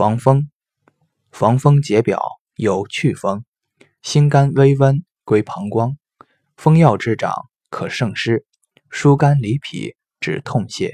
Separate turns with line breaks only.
防风防风解表有祛风心肝微温归膀胱风药之长可胜湿疏肝理脾止痛泻。